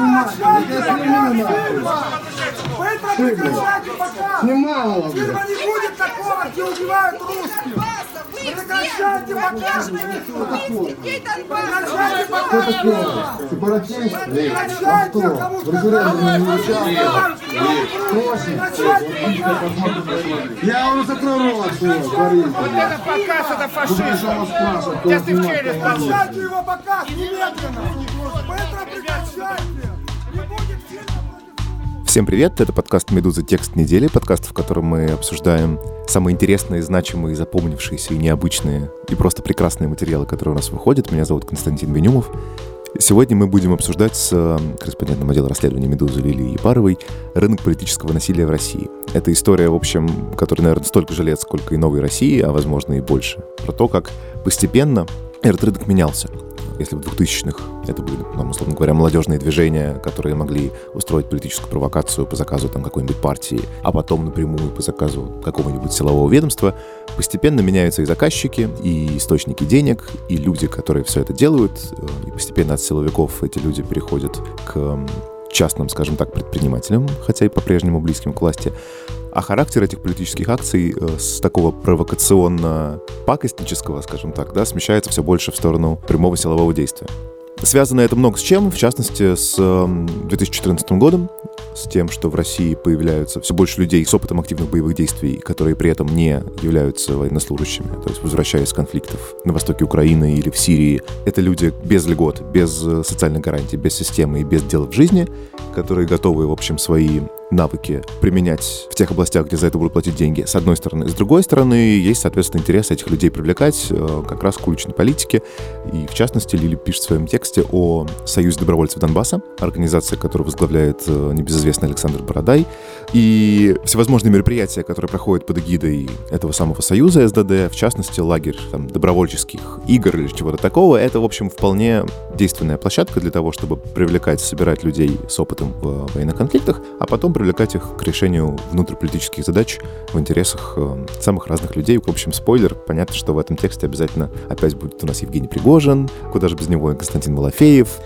Bunlar. Bunlar. Bunlar. Быстро прекращайте показ! Снимала, Фильма блядь. не будет такого, где убивают русских! Прекращайте показ! Прекращайте показ! Сепаратист? Прекращайте! Я кому сказал! Прекращайте показ! Я вам закрою рот, говорите. Это показ, это фашизм. Сейчас ты в челюсть получишь. Прекращайте его показ! Немедленно! Быстро прекращайте! Всем привет, это подкаст «Медуза. Текст недели», подкаст, в котором мы обсуждаем самые интересные, значимые, запомнившиеся и необычные и просто прекрасные материалы, которые у нас выходят. Меня зовут Константин Бенюмов. Сегодня мы будем обсуждать с корреспондентом отдела расследования «Медузы» Лилией Епаровой рынок политического насилия в России. Это история, в общем, которая, наверное, столько же лет, сколько и новой России, а возможно и больше. Про то, как постепенно этот рынок менялся. Если в 2000-х это были, ну, условно говоря, молодежные движения, которые могли устроить политическую провокацию по заказу там, какой-нибудь партии, а потом напрямую по заказу какого-нибудь силового ведомства, постепенно меняются и заказчики, и источники денег, и люди, которые все это делают, э, и постепенно от силовиков эти люди переходят к частным, скажем так, предпринимателям, хотя и по-прежнему близким к власти. А характер этих политических акций э, с такого провокационно-пакостнического, скажем так, да, смещается все больше в сторону прямого силового действия. Связано это много с чем, в частности, с эм, 2014 годом, с тем, что в России появляются все больше людей с опытом активных боевых действий, которые при этом не являются военнослужащими, то есть возвращаясь с конфликтов на востоке Украины или в Сирии. Это люди без льгот, без э, социальной гарантии, без системы и без дела в жизни, которые готовы, в общем, свои навыки применять в тех областях, где за это будут платить деньги, с одной стороны. С другой стороны, есть, соответственно, интерес этих людей привлекать э, как раз к уличной политике. И, в частности, Лили пишет в своем тексте о Союзе добровольцев Донбасса, организация, которую возглавляет э, небезызвестный Александр Бородай. И всевозможные мероприятия, которые проходят под эгидой этого самого Союза СДД, в частности, лагерь там, добровольческих игр или чего-то такого, это, в общем, вполне действенная площадка для того, чтобы привлекать, собирать людей с опытом в военных конфликтах, а потом привлекать их к решению внутриполитических задач в интересах э, самых разных людей. В общем, спойлер, понятно, что в этом тексте обязательно опять будет у нас Евгений Пригожин, куда же без него и Константин Малафеев,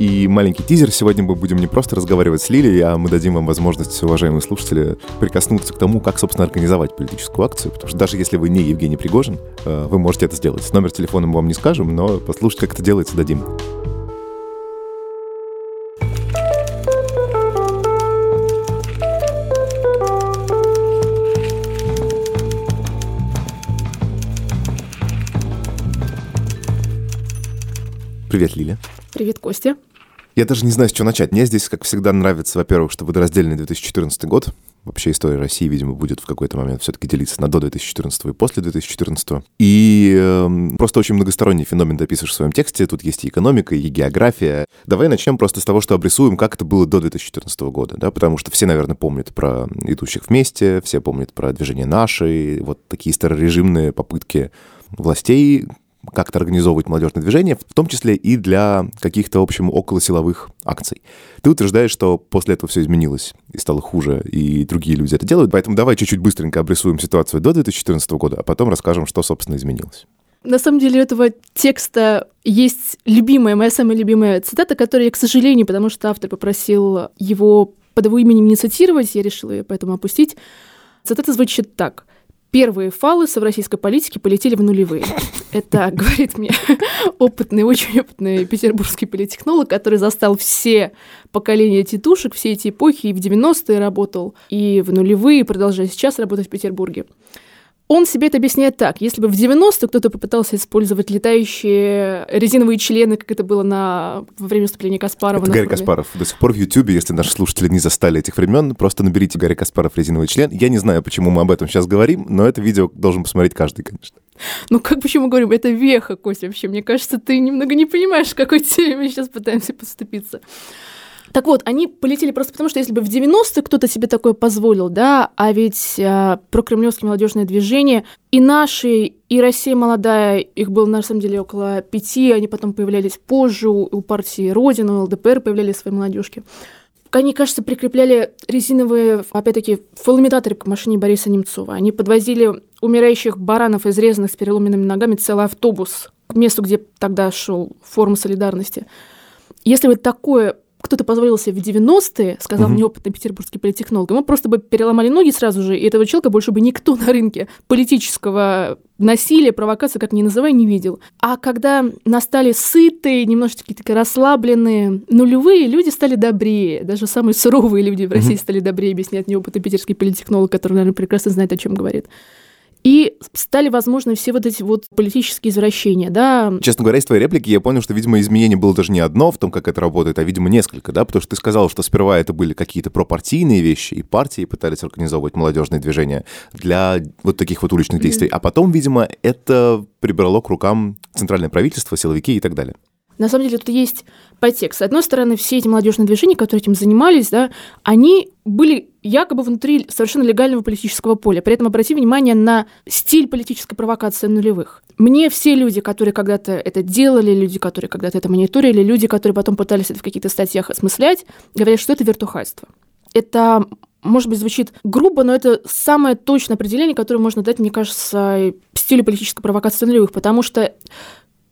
и маленький тизер. Сегодня мы будем не просто разговаривать с Лилией, а мы дадим вам возможность, уважаемые слушатели, прикоснуться к тому, как, собственно, организовать политическую акцию. Потому что даже если вы не Евгений Пригожин, э, вы можете это сделать. Номер телефона мы вам не скажем, но послушать, как это делается, дадим. Привет, Лиля. Привет, Костя. Я даже не знаю, с чего начать. Мне здесь, как всегда, нравится, во-первых, что водораздельный 2014 год. Вообще история России, видимо, будет в какой-то момент все-таки делиться на до 2014 и после 2014. И эм, просто очень многосторонний феномен ты описываешь в своем тексте. Тут есть и экономика, и география. Давай начнем просто с того, что обрисуем, как это было до 2014 года, да, потому что все, наверное, помнят про идущих вместе, все помнят про движение наши, вот такие старорежимные попытки властей как-то организовывать молодежное движение, в том числе и для каких-то, в общем, околосиловых акций. Ты утверждаешь, что после этого все изменилось и стало хуже, и другие люди это делают. Поэтому давай чуть-чуть быстренько обрисуем ситуацию до 2014 года, а потом расскажем, что, собственно, изменилось. На самом деле у этого текста есть любимая, моя самая любимая цитата, которую я, к сожалению, потому что автор попросил его под его именем не цитировать, я решила ее поэтому опустить. Цитата звучит так. Первые фаллы в российской политике полетели в нулевые. Это говорит мне опытный, очень опытный петербургский политтехнолог, который застал все поколения тетушек, все эти эпохи, и в 90-е работал, и в нулевые, продолжая сейчас работать в Петербурге. Он себе это объясняет так. Если бы в 90-е кто-то попытался использовать летающие резиновые члены, как это было на, во время выступления Каспарова. Это Гарри. Каспаров. До сих пор в Ютубе, если наши слушатели не застали этих времен, просто наберите Гарри Каспаров резиновый член. Я не знаю, почему мы об этом сейчас говорим, но это видео должен посмотреть каждый, конечно. Ну, как почему мы говорим, это веха, Костя, вообще. Мне кажется, ты немного не понимаешь, какой теме мы сейчас пытаемся поступиться. Так вот, они полетели просто потому, что если бы в 90-е кто-то себе такое позволил, да, а ведь э, прокремлевское молодежное движение и наши, и Россия молодая, их было на самом деле около пяти, они потом появлялись позже, у, у партии Родина, у ЛДПР появлялись свои молодежки. Они, кажется, прикрепляли резиновые, опять-таки, фалоимитаторы к машине Бориса Немцова. Они подвозили умирающих баранов, изрезанных с переломанными ногами, целый автобус к месту, где тогда шел форум солидарности. Если бы такое кто-то позволил себе в 90-е, сказал Мгм. мне опытный петербургский политтехнолог, ему просто бы переломали ноги сразу же, и этого человека больше бы никто на рынке политического насилия, провокации, как ни называй, не видел. А когда настали сытые, немножечко такие расслабленные нулевые, люди стали добрее. Даже самые суровые люди в России стали добрее, объясняет мне опытный питерский политтехнолог, который, наверное, прекрасно знает, о чем говорит. И стали возможны все вот эти вот политические извращения, да, Честно говоря, из твоей реплики я понял, что, видимо, изменение было даже не одно в том, как это работает, а, видимо, несколько, да, потому что ты сказал, что сперва это были какие-то пропартийные вещи, и партии пытались организовывать молодежные движения для вот таких вот уличных действий, а потом, видимо, это прибрало к рукам центральное правительство, силовики и так далее. На самом деле тут есть подтекст. С одной стороны, все эти молодежные движения, которые этим занимались, да, они были якобы внутри совершенно легального политического поля. При этом обрати внимание на стиль политической провокации нулевых. Мне все люди, которые когда-то это делали, люди, которые когда-то это мониторили, люди, которые потом пытались это в каких-то статьях осмыслять, говорят, что это вертухайство. Это может быть, звучит грубо, но это самое точное определение, которое можно дать, мне кажется, стилю политической провокации нулевых, потому что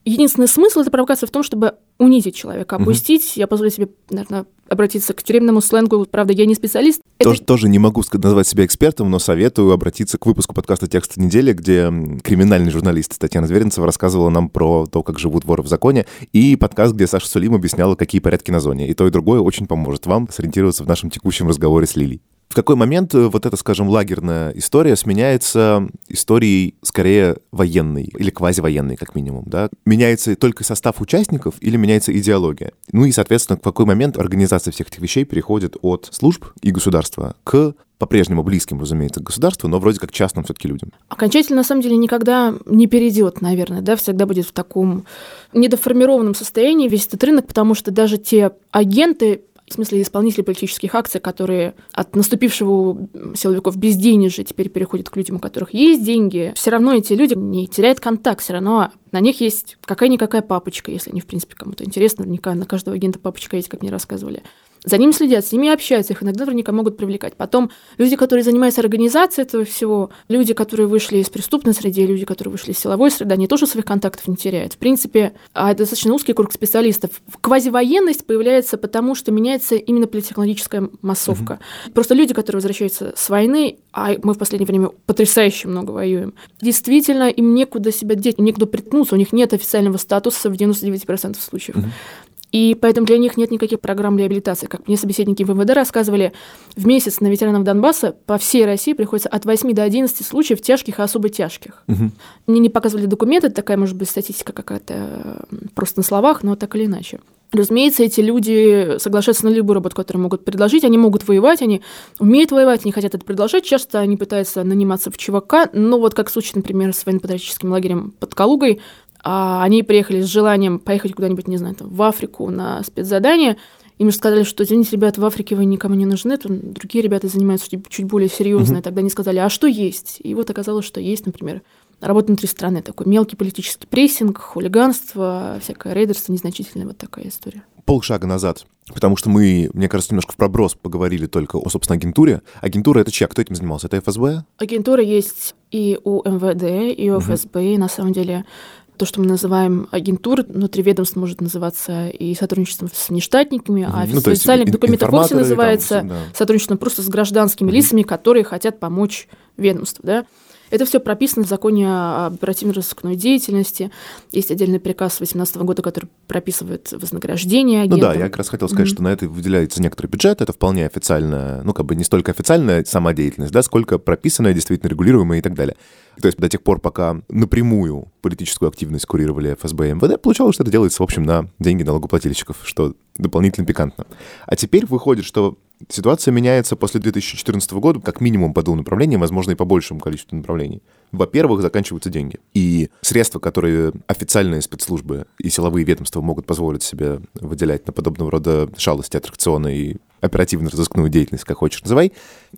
единственный смысл этой провокации в том, чтобы унизить человека, опустить. Я позволю себе, наверное, обратиться к тюремному сленгу. Правда, я не специалист. Это Тоже, тоже не могу назвать себя экспертом, но советую обратиться к выпуску подкаста «Текст недели», где криминальный журналист Татьяна Зверинцева рассказывала нам про то, как живут воры в законе, и подкаст, где Саша Сулим объясняла, какие порядки на зоне. И то, и другое очень поможет вам сориентироваться в нашем текущем разговоре с Лилей. В какой момент э, вот эта, скажем, лагерная история сменяется историей скорее военной или квазивоенной, как минимум, да? Меняется только состав участников или меняется идеология? Ну и, соответственно, в какой момент организация всех этих вещей переходит от служб и государства к по-прежнему близким, разумеется, государству, но вроде как частным все-таки людям. окончательно, на самом деле, никогда не перейдет, наверное, да, всегда будет в таком недоформированном состоянии весь этот рынок, потому что даже те агенты, в смысле исполнители политических акций, которые от наступившего силовиков безденежья теперь переходят к людям, у которых есть деньги, все равно эти люди не теряют контакт, все равно на них есть какая-никакая папочка, если они, в принципе, кому-то интересно, наверняка на каждого агента папочка есть, как мне рассказывали. За ними следят, с ними общаются, их иногда наверняка могут привлекать. Потом люди, которые занимаются организацией этого всего, люди, которые вышли из преступной среды, люди, которые вышли из силовой среды, они тоже своих контактов не теряют. В принципе, а это достаточно узкий круг специалистов. Квазивоенность появляется потому, что меняется именно политтехнологическая массовка. Просто люди, которые возвращаются с войны, а мы в последнее время потрясающе много воюем, действительно, им некуда себя деть, некуда приткнуться, у них нет официального статуса в 99% случаев. И поэтому для них нет никаких программ реабилитации. Как мне собеседники в МВД рассказывали, в месяц на ветеранов Донбасса по всей России приходится от 8 до 11 случаев тяжких и особо тяжких. Мне не показывали документы, такая, может быть, статистика какая-то просто на словах, но так или иначе. Разумеется, эти люди соглашаются на любую работу, которую могут предложить. Они могут воевать, они умеют воевать, они хотят это предложить. Часто они пытаются наниматься в ЧВК, но вот как в случае, например, с военно-патриотическим лагерем под Калугой, а они приехали с желанием поехать куда-нибудь, не знаю, там, в Африку на спецзадание. Им же сказали, что, извините, ребята, в Африке вы никому не нужны, там другие ребята занимаются чуть, чуть более серьезно. Тогда они сказали, а что есть? И вот оказалось, что есть, например, работа внутри страны, такой мелкий политический прессинг, хулиганство, всякое рейдерство незначительное, вот такая история. Полшага назад, потому что мы, мне кажется, немножко в проброс поговорили только о, собственно, агентуре. Агентура — это чья? Кто этим занимался? Это ФСБ? Агентура есть и у МВД, и у ФСБ, и на самом деле то, что мы называем агентурой, внутри ведомств может называться и сотрудничеством с внештатниками, а. Ну, ин- документах вовсе называется там, да. сотрудничеством просто с гражданскими лицами, которые хотят помочь ведомству. Да? Это все прописано в законе о оперативно-розыскной деятельности. Есть отдельный приказ 2018 года, который прописывает вознаграждение Ну агентам. да, я как раз хотел сказать, что на это выделяется некоторый бюджет, это вполне официальная, ну как бы не столько официальная самодеятельность, да, сколько прописанная, действительно регулируемая и так далее. То есть до тех пор, пока напрямую политическую активность курировали ФСБ и МВД, получалось, что это делается, в общем, на деньги налогоплательщиков, что дополнительно пикантно. А теперь выходит, что ситуация меняется после 2014 года, как минимум по двум направлениям, возможно, и по большему количеству направлений. Во-первых, заканчиваются деньги. И средства, которые официальные спецслужбы и силовые ведомства могут позволить себе выделять на подобного рода шалости, аттракционы и оперативно-розыскную деятельность, как хочешь называй,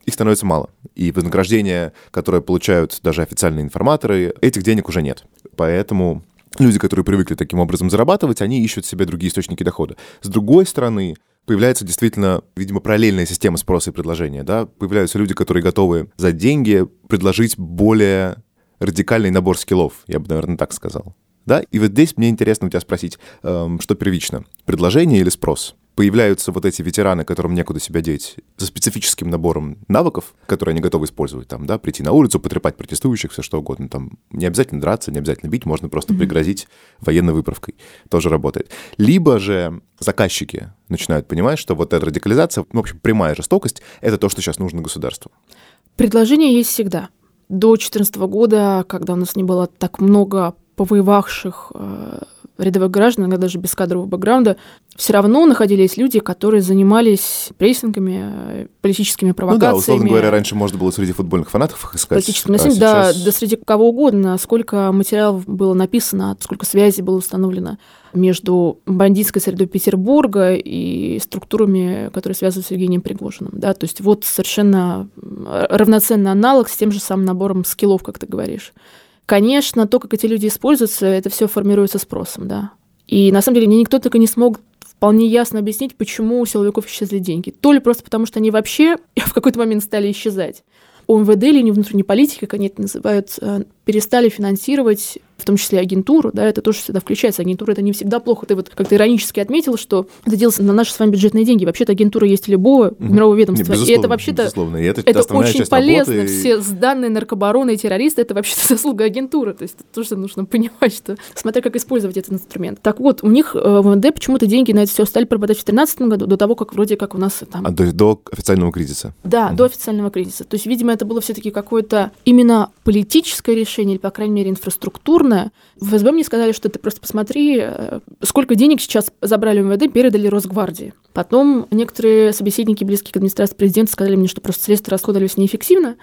их становится мало. И вознаграждения, которые получают даже официальные информаторы, этих денег уже нет. Поэтому люди, которые привыкли таким образом зарабатывать, они ищут себе другие источники дохода. С другой стороны, появляется действительно, видимо, параллельная система спроса и предложения. Да? Появляются люди, которые готовы за деньги предложить более радикальный набор скиллов, я бы, наверное, так сказал. Да? И вот здесь мне интересно у тебя спросить, эм, что первично, предложение или спрос? Появляются вот эти ветераны, которым некуда себя деть, со специфическим набором навыков, которые они готовы использовать, там, да, прийти на улицу, потрепать протестующих, все что угодно, там, не обязательно драться, не обязательно бить, можно просто пригрозить военной выправкой, тоже работает. Либо же заказчики начинают понимать, что вот эта радикализация, ну, в общем, прямая жестокость, это то, что сейчас нужно государству. Предложение есть всегда. До 2014 года, когда у нас не было так много повоевавших э, рядовых граждан, иногда даже без кадрового бэкграунда, все равно находились люди, которые занимались прессингами, э, политическими Ну провокациями. да, условно говоря, раньше можно было среди футбольных фанатов их искать. политическим а насилием, да, сейчас- да среди кого угодно, сколько материалов было написано, сколько связей было установлено между бандитской средой Петербурга и структурами, которые связаны с Евгением Пригожиным. Да? То есть вот совершенно равноценный аналог с тем же самым набором скиллов, как ты говоришь. Конечно, то, как эти люди используются, это все формируется спросом, да. И на самом деле мне никто и не смог вполне ясно объяснить, почему у силовиков исчезли деньги. То ли просто потому, что они вообще в какой-то момент стали исчезать. У МВД или внутренней политики, как они это называют, э, перестали финансировать, в том числе агентуру, да, это тоже всегда включается. Агентура это не всегда плохо. Ты вот как-то иронически отметил, что это делается на наши с вами бюджетные деньги. Вообще-то агентура есть любого Мгм. мирового ведомства. и безусловно, это вообще-то. И это, это очень полезно. работы, и- Все данные наркобароны и террористы это вообще-то заслуга агентуры. То есть это тоже нужно понимать, что смотря как использовать этот инструмент. Так вот, у них э, в МВД почему-то деньги на это все стали пропадать в 2013 году, до того, как вроде как у нас там А, то есть до официального кризиса. да, Мгм. до официального кризиса. То есть, видимо, это было все-таки какое-то именно политическое решение, или, по крайней мере, инфраструктурное. В СБ мне сказали, что ты просто посмотри, э, сколько денег сейчас забрали МВД, передали Росгвардии. Потом некоторые собеседники, близкие к администрации президента, сказали мне, что просто средства расходовались неэффективно,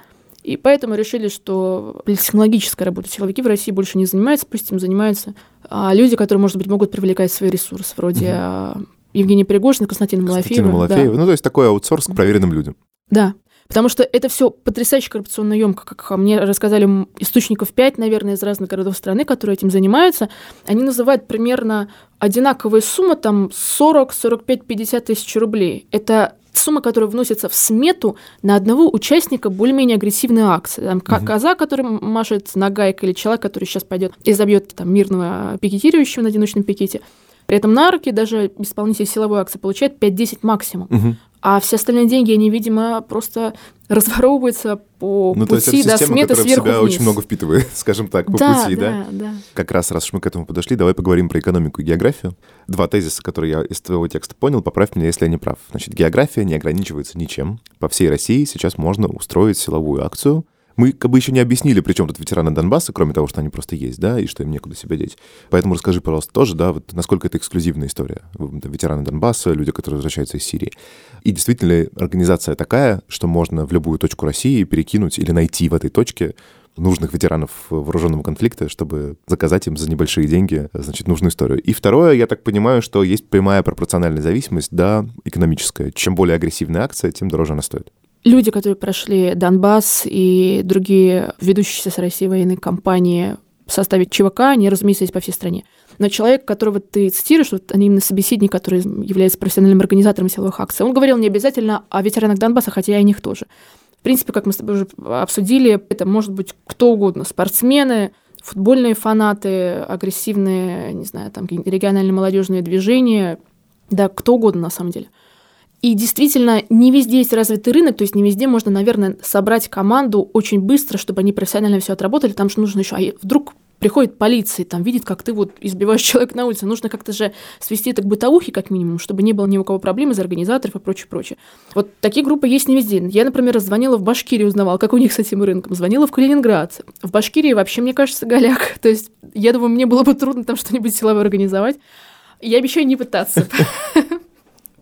и поэтому решили, что технологической работой силовики в России больше не занимаются, пусть им занимаются а, люди, которые, может быть, могут привлекать свои ресурсы, вроде а, Евгения Пригожина, Константина Константина Малафеева. да. Малафеева. Ну, то есть такой аутсорс к проверенным людям. Да. Потому что это все потрясающе коррупционно емко, как мне рассказали источников 5, наверное, из разных городов страны, которые этим занимаются. Они называют примерно одинаковые суммы, там 40, 45, 50 тысяч рублей. Это сумма, которая вносится в смету на одного участника более-менее агрессивной акции. Там, ко- коза, который машет нагайкой, или человек, который сейчас пойдет и забьет там, мирного пикетирующего на одиночном пикете. При этом на руки даже исполнитель силовой акции получает 5-10 максимум. Мгм. А все остальные деньги, они, видимо, просто разворовываются по Ну, то есть это пути до система, сметы которая в сверху себя вниз. очень много впитывает, скажем так, по да, пути, да? да, да. Как раз, раз уж мы к этому подошли, давай поговорим про экономику и географию. Два тезиса, которые я из твоего текста понял, поправь меня, если я не прав. Значит, география не ограничивается ничем. По всей России сейчас можно устроить силовую акцию. Мы как бы еще не объяснили, при чем тут ветераны Донбасса, кроме того, что они просто есть, да, и что им некуда себя деть. Поэтому расскажи, пожалуйста, тоже, да, вот насколько это эксклюзивная история. Ветераны Донбасса, люди, которые возвращаются из Сирии. И действительно ли организация такая, что можно в любую точку России перекинуть или найти в этой точке нужных ветеранов вооруженного конфликта, чтобы заказать им за небольшие деньги, значит, нужную историю. И второе, я так понимаю, что есть прямая пропорциональная зависимость, да, экономическая. Чем более агрессивная акция, тем дороже она стоит. Люди, которые прошли Донбасс и другие ведущиеся с Россией военные компании в составе ЧВК, они, разумеется, есть по всей стране. Но человек, которого ты цитируешь, вот именно собеседник, который является профессиональным организатором силовых акций, он говорил не обязательно о ветеранах Донбасса, хотя и о них тоже. В принципе, как мы с тобой уже обсудили, это может быть кто угодно. Спортсмены, футбольные фанаты, агрессивные, не знаю, там региональные молодежные движения, да, кто угодно на самом деле. И действительно, не везде есть развитый рынок, то есть не везде можно, наверное, собрать команду очень быстро, чтобы они профессионально все отработали, потому что нужно еще, а вдруг приходит полиция, там видит, как ты вот избиваешь человека на улице, нужно как-то же свести это к бытовухе, как минимум, чтобы не было ни у кого проблем из организаторов и прочее, прочее. Вот такие группы есть не везде. Я, например, звонила в Башкирию, узнавала, как у них с этим рынком, звонила в Калининград. В Башкирии вообще, мне кажется, голяк. То есть, я думаю, мне было бы трудно там что-нибудь силовое организовать. Я обещаю не пытаться.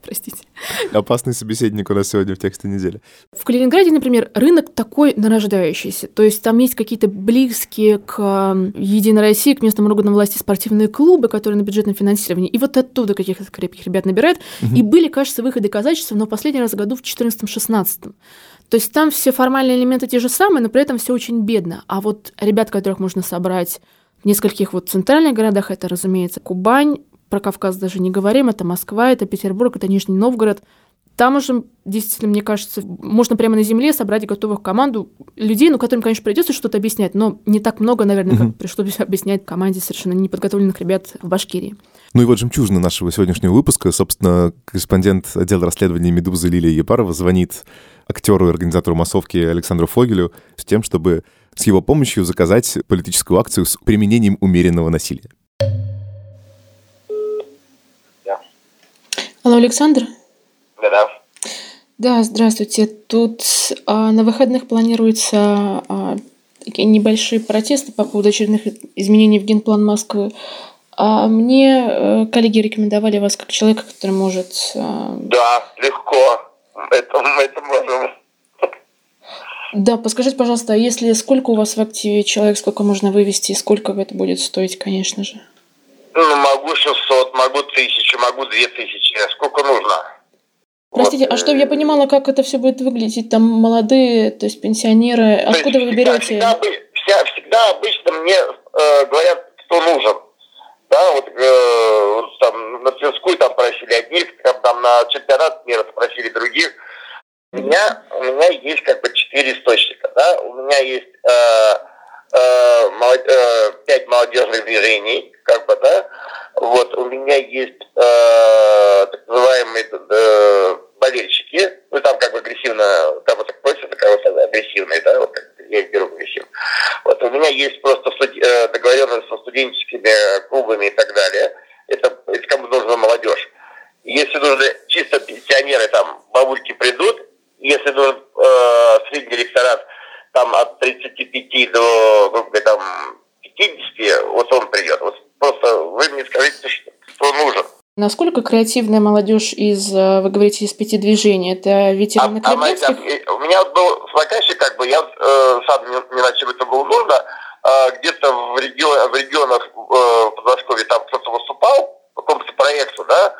Простите. Опасный собеседник у нас сегодня в тексте недели. В Калининграде, например, рынок такой нарождающийся. То есть там есть какие-то близкие к э, Единой России, к местным органам власти спортивные клубы, которые на бюджетном финансировании. И вот оттуда каких-то крепких ребят набирают. И были, кажется, выходы казачества, но последний раз в году в 14-16. То есть там все формальные элементы те же самые, но при этом все очень бедно. А вот ребят, которых можно собрать в нескольких вот центральных городах, это, разумеется, Кубань, про Кавказ даже не говорим, это Москва, это Петербург, это Нижний Новгород. Там уже, действительно, мне кажется, можно прямо на земле собрать готовых команду людей, ну, которым, конечно, придется что-то объяснять, но не так много, наверное, как пришлось объяснять команде совершенно неподготовленных ребят в Башкирии. Ну и вот жемчужина нашего сегодняшнего выпуска. Собственно, корреспондент отдела расследований «Медузы» Лилия Епарова звонит актеру и организатору массовки Александру Фогелю с тем, чтобы с его помощью заказать политическую акцию с применением умеренного насилия. Алло, Александр? Да-да. Да, здравствуйте. Тут а, на выходных планируются а, такие небольшие протесты по поводу очередных изменений в генплан Москвы. А мне э, коллеги рекомендовали вас как человека, который может... а, Да, легко. Это, это можем. Да, подскажите, пожалуйста, а если сколько у вас в активе человек, сколько можно вывести и сколько это будет стоить, конечно же? Ну, могу 600, могу 1000, могу 2000. Сколько нужно? Простите, Вот, а чтобы я э, понимала, как это все будет выглядеть? Там молодые, то есть пенсионеры, то есть откуда вы всегда- берете? Всегда, вся- всегда обычно мне э, говорят, кто нужен. Да, вот, э, вот там на Тверскую там просили одних, там, там на чемпионат мира спросили других. У меня, у меня есть как бы четыре источника, да, у меня есть э, э, молод- э, пять молодежных движений, как бы, да, вот, у меня есть э, так называемые э, болельщики, ну, там как бы агрессивно, там вот просят, такая вот агрессивные, да, вот я их беру агрессивно. Вот у меня есть просто студ- э, договоренность со студенческими клубами и так далее. Это, это кому нужна молодежь. Если нужны чисто пенсионеры, там бабульки придут. Если нужен э, средний электорат, там от 35 до грубо говоря, там 50, вот он придет. Вот просто вы мне скажите, что, что нужен. Насколько креативная молодежь из, э, вы говорите, из пяти движений? Это А, ветераны а там, э, у меня вот был заказчик, как бы, я вот, э, сам не, не чем это было нужно, а, где-то в, регион, в регионах э, Подмосковья там кто-то выступал по какому-то проекту, да,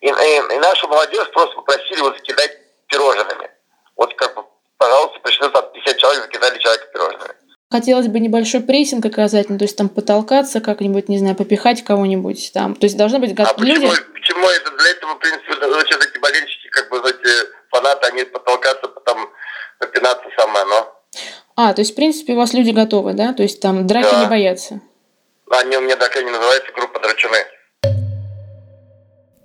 и, и- и нашу молодежь просто попросили его закидать пирожными. Вот как бы, пожалуйста, пришли там 50 человек, закидали человека пирожными. Хотелось бы небольшой прессинг оказать, ну, то есть там потолкаться как-нибудь, не знаю, попихать кого-нибудь там. То есть должны быть А гот- люди... почему, почему это для этого, в принципе, вот эти болельщики, как бы, эти фанаты, они потолкаться, потом попинаться самое, но А, то есть, в принципе, у вас люди готовы, да? То есть там драки Да. не боятся. они у меня так и не называются, группа драчуны.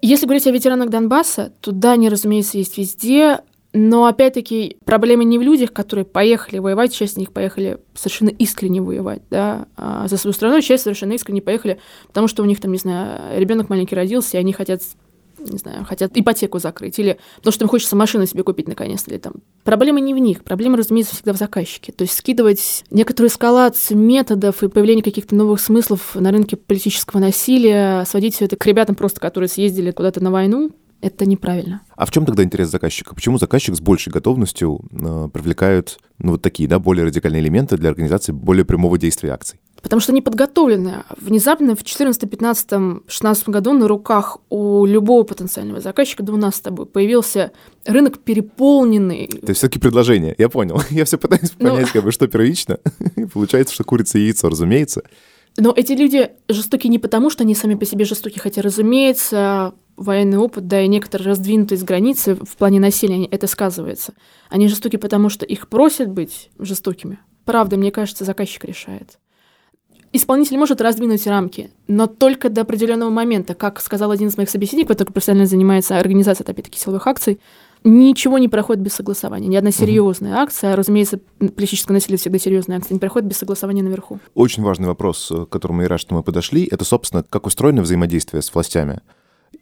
Если говорить о ветеранах Донбасса, то да, они, разумеется, есть везде, но опять-таки проблема не в людях, которые поехали воевать, часть из них поехали совершенно искренне воевать, да, а за свою страну, часть совершенно искренне поехали, потому что у них там, не знаю, ребенок маленький родился, и они хотят не знаю, хотят ипотеку закрыть, или потому что им хочется машину себе купить наконец-то, или там. Проблема не в них, проблема, разумеется, всегда в заказчике. То есть скидывать некоторую эскалацию методов и появление каких-то новых смыслов на рынке политического насилия, сводить все это к ребятам просто, которые съездили куда-то на войну, это неправильно. А в чем тогда интерес заказчика? Почему заказчик с большей готовностью э, привлекает ну, вот такие, да, более радикальные элементы для организации более прямого действия акций? Потому что они подготовлены. Внезапно в 2014, 15, 16 году на руках у любого потенциального заказчика, да у нас с тобой, появился рынок переполненный. То есть все-таки предложение. Я понял. Я все пытаюсь Ну. понять, как бы, что первично. Получается, что курица и яйцо, разумеется. Но эти люди жестоки не потому, что они сами по себе жестоки, хотя, разумеется, военный опыт, да, и некоторая раздвинутость границы в плане насилия, это сказывается. Они жестоки потому, что их просят быть жестокими. Правда, мне кажется, заказчик решает. Исполнитель может раздвинуть рамки, но только до определенного момента. Как сказал один из моих собеседников, который профессионально занимается организацией, опять-таки, силовых акций, ничего не проходит без согласования. Ни одна серьезная акция, а, разумеется, политическое насилие всегда серьезная акция, не проходит без согласования наверху. Очень важный вопрос, к которому я рад, что мы подошли, это, собственно, как устроено взаимодействие с властями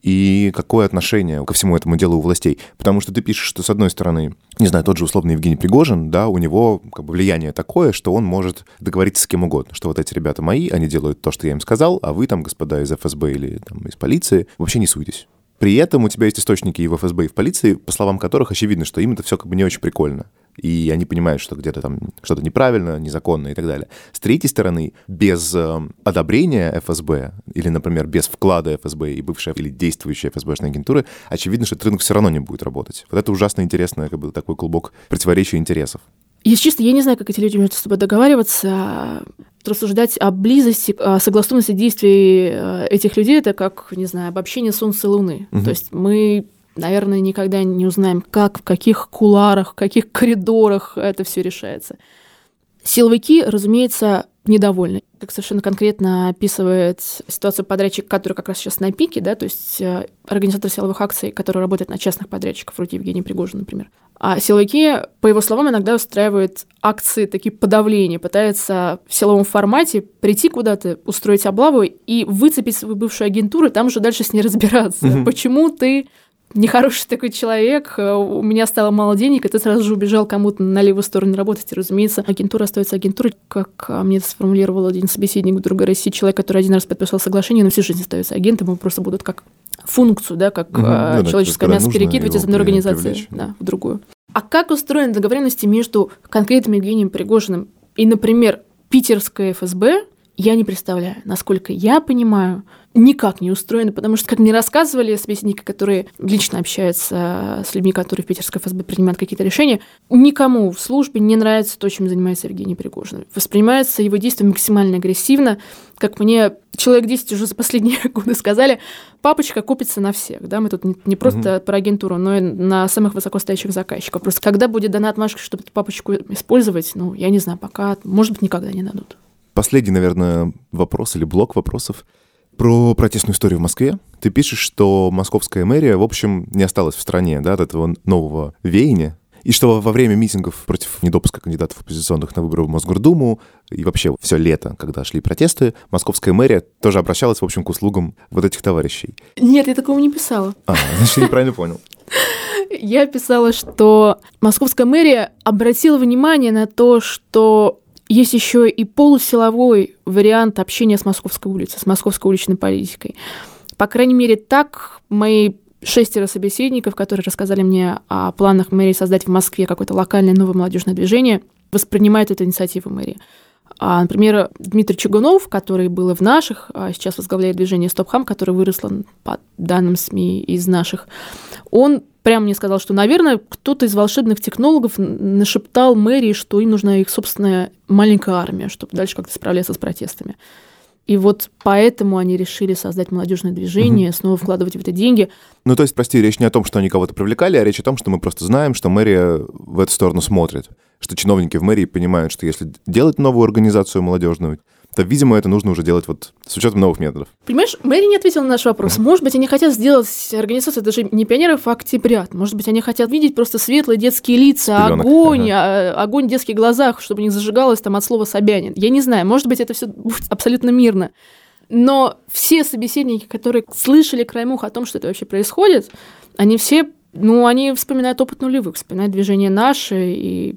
и какое отношение ко всему этому делу у властей. Потому что ты пишешь, что, с одной стороны, не знаю, тот же условный Евгений Пригожин, да, у него как бы влияние такое, что он может договориться с кем угодно, что вот эти ребята мои, они делают то, что я им сказал, а вы там, господа из ФСБ или там, из полиции, вообще не суетесь. При этом у тебя есть источники и в ФСБ, и в полиции, по словам которых очевидно, что им это все как бы не очень прикольно. И они понимают, что где-то там что-то неправильно, незаконно и так далее. С третьей стороны, без э, одобрения ФСБ или, например, без вклада ФСБ и бывшей или действующей ФСБшной агентуры, очевидно, что этот рынок все равно не будет работать. Вот это ужасно интересно, как бы такой клубок противоречия интересов. Если честно, я не знаю, как эти люди между собой договариваться, рассуждать о близости, о согласованности действий э, этих людей, это как, не знаю, обобщение Солнца и Луны. Мгм. То есть мы наверное, никогда не узнаем, как, в каких куларах, в каких коридорах это все решается. Силовики, разумеется, недовольны. Как совершенно конкретно описывает ситуацию подрядчик, который как раз сейчас на пике, да, то есть э, организатор силовых акций, который работает на частных подрядчиков, вроде Евгения Пригожина, например. А силовики, по его словам, иногда устраивают акции такие подавления, пытаются в силовом формате прийти куда-то, устроить облаву и выцепить свою бывшую агентуру, и там уже дальше с ней разбираться. Mm-hmm. Почему ты нехороший такой человек, э, у меня стало мало денег, и ты сразу же убежал кому-то на левую сторону работать. И, разумеется, агентура остается агентурой, как а, мне это сформулировал один собеседник в другой России, человек, который один раз подписал соглашение, но всю жизнь остается агентом, его просто будут как функцию, да, как угу, да, человеческое мясо перекидывать из одной организации да, в другую. А как устроены договоренности между конкретным Евгением Пригожиным и, например, питерское ФСБ, я не представляю. Насколько я понимаю, никак не устроено, потому что, как мне рассказывали собеседники, которые лично общаются с людьми, которые в Питерской ФСБ принимают какие-то решения, никому в службе не нравится то, чем занимается Евгений Пригожин. Воспринимается его действие максимально агрессивно. Как мне человек 10 уже за последние годы сказали, папочка купится на всех. Да? Мы тут не, не просто угу. про агентуру, но и на самых высокостоящих заказчиков. Просто когда будет дана отмашка, чтобы эту папочку использовать, ну, я не знаю, пока, может быть, никогда не дадут. Последний, наверное, вопрос или блок вопросов – про протестную историю в Москве. Ты пишешь, что московская мэрия, в общем, не осталась в стране да, от этого нового веяния, и что во время митингов против недопуска кандидатов оппозиционных на выборы в Мосгордуму и вообще все лето, когда шли протесты, московская мэрия тоже обращалась, в общем, к услугам вот этих товарищей. Нет, я такого не писала. А, значит, я неправильно понял. Я писала, что московская мэрия обратила внимание на то, что есть еще и полусиловой вариант общения с Московской улицей, с московской уличной политикой. По крайней мере, так мои шестеро собеседников, которые рассказали мне о планах мэрии создать в Москве какое-то локальное новое молодежное движение, воспринимают эту инициативу мэрии. А, например, Дмитрий Чугунов, который был в наших, а сейчас возглавляет движение «Стопхам», которое выросло, по данным СМИ, из наших, он прямо мне сказал, что, наверное, кто-то из волшебных технологов нашептал мэрии, что им нужна их собственная маленькая армия, чтобы дальше как-то справляться с протестами. И вот поэтому они решили создать молодежное движение, угу. снова вкладывать в это деньги. Ну, то есть, прости, речь не о том, что они кого-то привлекали, а речь о том, что мы просто знаем, что мэрия в эту сторону смотрит. Что чиновники в мэрии понимают, что если делать новую организацию молодежную, то, видимо, это нужно уже делать вот с учетом новых методов. Понимаешь, Мэри не ответила на наш вопрос. Может быть, они хотят сделать организацию даже не пионеров, а октябрят. Может быть, они хотят видеть просто светлые детские лица, Пеленок. огонь, ага. А, огонь в детских глазах, чтобы не зажигалось там от слова Собянин. Я не знаю, может быть, это все абсолютно мирно. Но все собеседники, которые слышали краем уха о том, что это вообще происходит, они все, ну, они вспоминают опыт нулевых, вспоминают движение наше и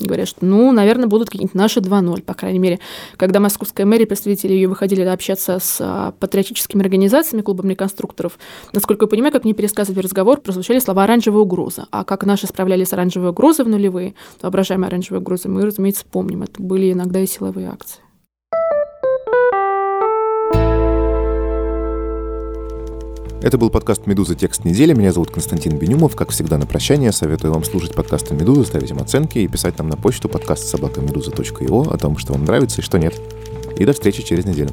говорят, что, ну, наверное, будут какие-нибудь наши 2.0, по крайней мере. Когда московская мэрия, представители ее выходили общаться с а, патриотическими организациями, клубами конструкторов, насколько я понимаю, как мне пересказывали разговор, прозвучали слова «оранжевая угроза». А как наши справлялись с оранжевой угрозой в нулевые, воображаемые оранжевые угрозы, мы, разумеется, помним. Это были иногда и силовые акции. Это был подкаст «Медуза. Текст недели». Меня зовут Константин Бенюмов. Как всегда, на прощание советую вам слушать подкасты «Медуза», ставить им оценки и писать нам на почту подкаст собакамедуза.io о том, что вам нравится и что нет. И до встречи через неделю.